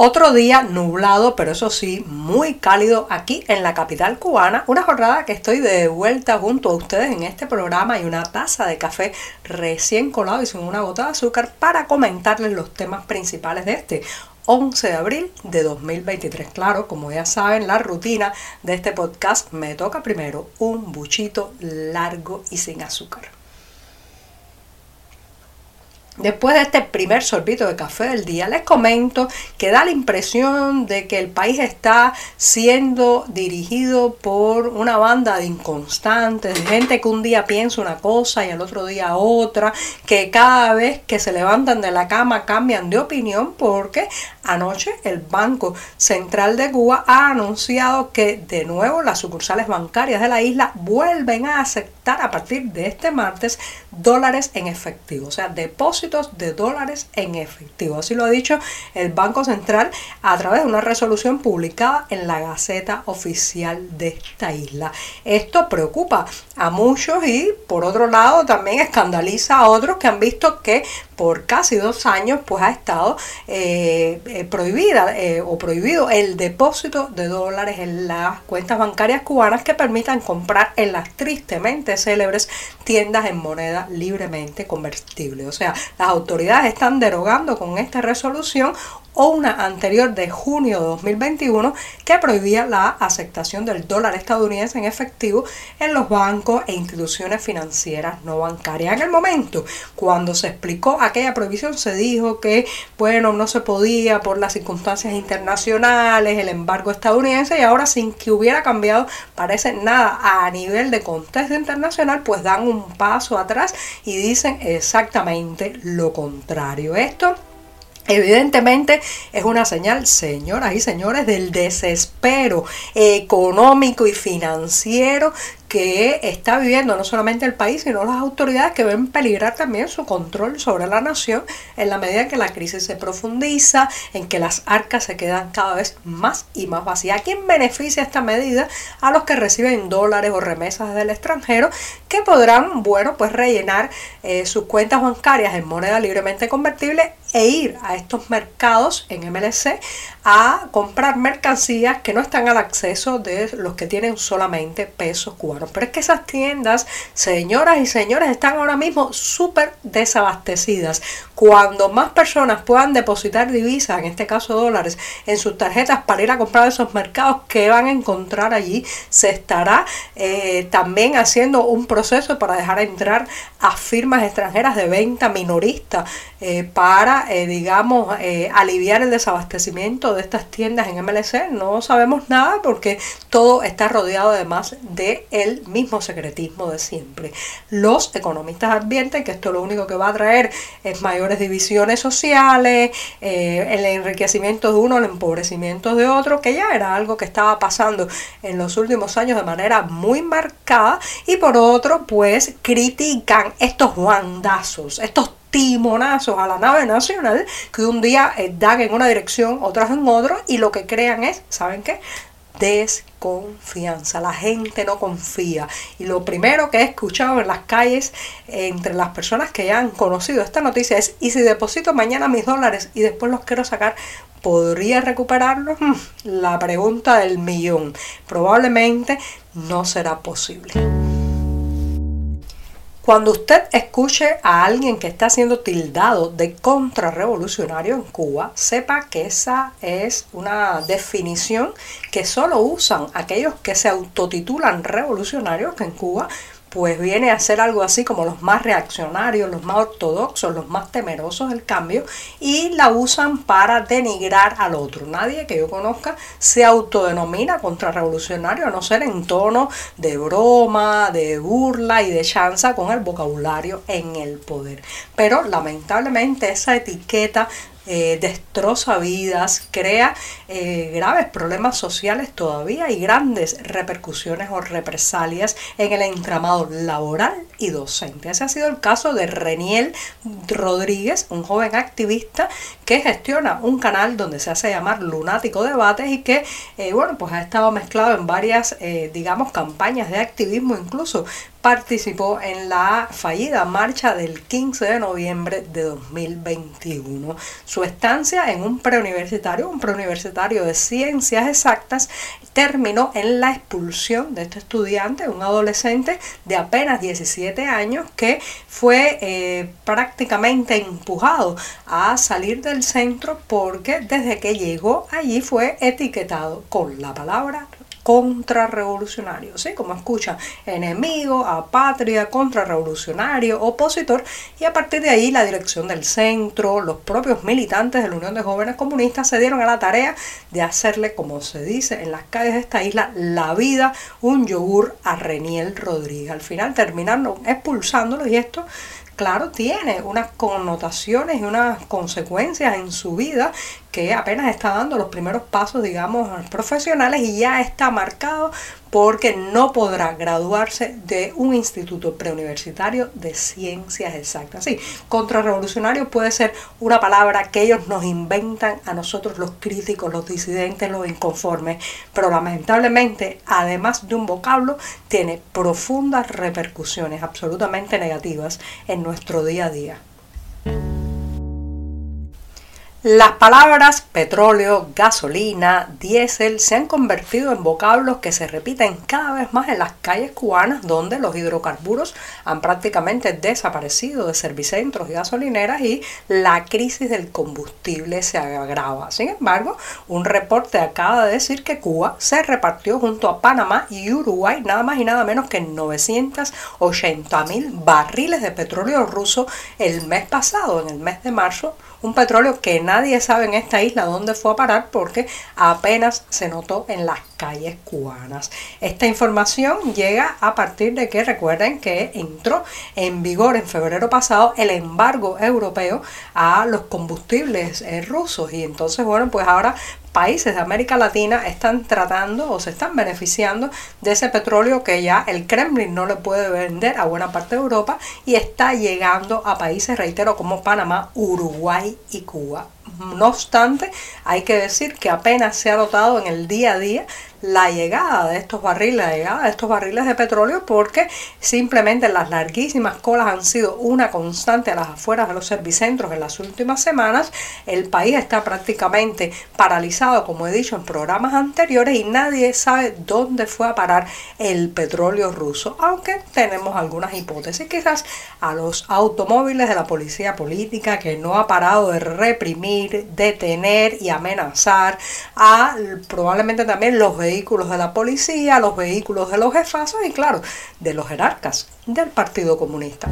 Otro día nublado, pero eso sí, muy cálido aquí en la capital cubana. Una jornada que estoy de vuelta junto a ustedes en este programa y una taza de café recién colado y sin una gota de azúcar para comentarles los temas principales de este 11 de abril de 2023. Claro, como ya saben, la rutina de este podcast me toca primero un buchito largo y sin azúcar. Después de este primer sorbito de café del día, les comento que da la impresión de que el país está siendo dirigido por una banda de inconstantes, de gente que un día piensa una cosa y al otro día otra, que cada vez que se levantan de la cama cambian de opinión porque anoche el Banco Central de Cuba ha anunciado que de nuevo las sucursales bancarias de la isla vuelven a aceptar a partir de este martes dólares en efectivo, o sea, depósitos de dólares en efectivo. Así lo ha dicho el Banco Central a través de una resolución publicada en la Gaceta Oficial de esta isla. Esto preocupa a muchos y por otro lado también escandaliza a otros que han visto que por casi dos años pues ha estado eh, eh, prohibida eh, o prohibido el depósito de dólares en las cuentas bancarias cubanas que permitan comprar en las tristemente célebres tiendas en moneda libremente convertible. O sea, las autoridades están derogando con esta resolución una anterior de junio de 2021 que prohibía la aceptación del dólar estadounidense en efectivo en los bancos e instituciones financieras no bancarias. En el momento cuando se explicó aquella prohibición se dijo que bueno, no se podía por las circunstancias internacionales, el embargo estadounidense y ahora sin que hubiera cambiado parece nada a nivel de contexto internacional, pues dan un paso atrás y dicen exactamente lo contrario. Esto Evidentemente es una señal, señoras y señores, del desespero económico y financiero que está viviendo no solamente el país, sino las autoridades que ven peligrar también su control sobre la nación en la medida en que la crisis se profundiza, en que las arcas se quedan cada vez más y más vacías. ¿A quién beneficia esta medida? A los que reciben dólares o remesas del extranjero, que podrán, bueno, pues rellenar eh, sus cuentas bancarias en moneda libremente convertible e ir a estos mercados en MLC a comprar mercancías que no están al acceso de los que tienen solamente pesos cubanos. Pero es que esas tiendas, señoras y señores, están ahora mismo súper desabastecidas. Cuando más personas puedan depositar divisas, en este caso dólares, en sus tarjetas para ir a comprar esos mercados que van a encontrar allí, se estará eh, también haciendo un proceso para dejar entrar a firmas extranjeras de venta minorista eh, para, eh, digamos, aliviar el desabastecimiento de estas tiendas en MLC. No sabemos nada porque todo está rodeado además de el mismo secretismo de siempre. Los economistas advierten que esto lo único que va a traer es mayores divisiones sociales, eh, el enriquecimiento de uno, el empobrecimiento de otro, que ya era algo que estaba pasando en los últimos años de manera muy marcada, y por otro, pues critican estos guandazos, estos timonazos a la nave nacional que un día eh, dan en una dirección, otras en otro, y lo que crean es, ¿saben qué? desconfianza. La gente no confía. Y lo primero que he escuchado en las calles entre las personas que ya han conocido esta noticia es, ¿y si deposito mañana mis dólares y después los quiero sacar, ¿podría recuperarlos? Hmm, la pregunta del millón. Probablemente no será posible. Cuando usted escuche a alguien que está siendo tildado de contrarrevolucionario en Cuba, sepa que esa es una definición que solo usan aquellos que se autotitulan revolucionarios, en Cuba pues viene a ser algo así como los más reaccionarios, los más ortodoxos, los más temerosos del cambio y la usan para denigrar al otro. Nadie que yo conozca se autodenomina contrarrevolucionario a no ser en tono de broma, de burla y de chanza con el vocabulario en el poder. Pero lamentablemente esa etiqueta eh, destroza vidas, crea eh, graves problemas sociales todavía y grandes repercusiones o represalias en el entramado laboral y docente. Ese ha sido el caso de Reniel Rodríguez, un joven activista que gestiona un canal donde se hace llamar Lunático Debates y que, eh, bueno, pues ha estado mezclado en varias, digamos, campañas de activismo, incluso participó en la fallida marcha del 15 de noviembre de 2021. Su estancia en un preuniversitario, un preuniversitario de ciencias exactas, terminó en la expulsión de este estudiante, un adolescente de apenas 17 años que fue eh, prácticamente empujado a salir del centro porque desde que llegó allí fue etiquetado con la palabra contrarrevolucionario, ¿sí? Como escucha, enemigo, apatria, contrarrevolucionario, opositor, y a partir de ahí la dirección del centro, los propios militantes de la Unión de Jóvenes Comunistas se dieron a la tarea de hacerle, como se dice en las calles de esta isla, la vida un yogur a Reniel Rodríguez. Al final terminaron expulsándolo y esto claro, tiene unas connotaciones y unas consecuencias en su vida que apenas está dando los primeros pasos, digamos, profesionales y ya está marcado porque no podrá graduarse de un instituto preuniversitario de ciencias exactas. Sí, contrarrevolucionario puede ser una palabra que ellos nos inventan a nosotros los críticos, los disidentes, los inconformes, pero lamentablemente, además de un vocablo, tiene profundas repercusiones absolutamente negativas en nuestro día a día. Las palabras petróleo, gasolina, diésel se han convertido en vocablos que se repiten cada vez más en las calles cubanas donde los hidrocarburos han prácticamente desaparecido de servicentros y gasolineras y la crisis del combustible se agrava. Sin embargo, un reporte acaba de decir que Cuba se repartió junto a Panamá y Uruguay nada más y nada menos que 980 mil barriles de petróleo ruso el mes pasado, en el mes de marzo un petróleo que nadie sabe en esta isla dónde fue a parar porque apenas se notó en las calles cubanas. Esta información llega a partir de que recuerden que entró en vigor en febrero pasado el embargo europeo a los combustibles eh, rusos y entonces bueno pues ahora países de América Latina están tratando o se están beneficiando de ese petróleo que ya el Kremlin no le puede vender a buena parte de Europa y está llegando a países, reitero, como Panamá, Uruguay y Cuba. No obstante, hay que decir que apenas se ha notado en el día a día la llegada de estos barriles, de estos barriles de petróleo, porque simplemente las larguísimas colas han sido una constante a las afueras de los servicentros en las últimas semanas. El país está prácticamente paralizado, como he dicho en programas anteriores, y nadie sabe dónde fue a parar el petróleo ruso, aunque tenemos algunas hipótesis. Quizás a los automóviles de la policía política que no ha parado de reprimir, detener y amenazar, a probablemente también los vehículos de la policía, los vehículos de los jefazos y claro, de los jerarcas del Partido Comunista.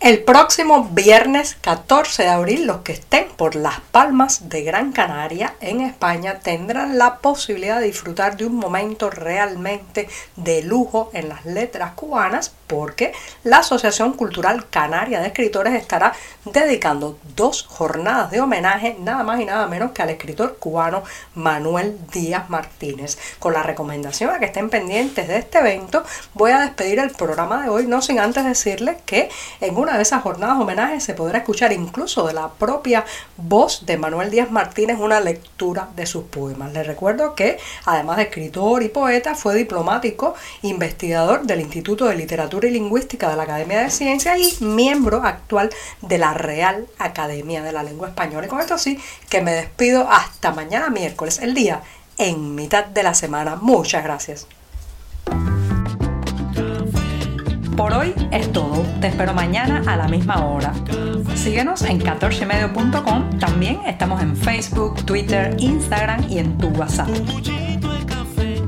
El próximo viernes 14 de abril, los que estén por Las Palmas de Gran Canaria, en España, tendrán la posibilidad de disfrutar de un momento realmente de lujo en las letras cubanas, porque la Asociación Cultural Canaria de Escritores estará dedicando dos jornadas de homenaje, nada más y nada menos que al escritor cubano Manuel Díaz Martínez. Con la recomendación a que estén pendientes de este evento, voy a despedir el programa de hoy, no sin antes decirles que en una de esas jornadas de homenaje se podrá escuchar incluso de la propia voz de Manuel Díaz Martínez una lectura de sus poemas. Les recuerdo que, además de escritor y poeta, fue diplomático, investigador del Instituto de Y Lingüística de la Academia de Ciencias y miembro actual de la Real Academia de la Lengua Española. Y con esto sí que me despido hasta mañana miércoles, el día en mitad de la semana. Muchas gracias. Por hoy es todo. Te espero mañana a la misma hora. Síguenos en 14medio.com. También estamos en Facebook, Twitter, Instagram y en tu WhatsApp.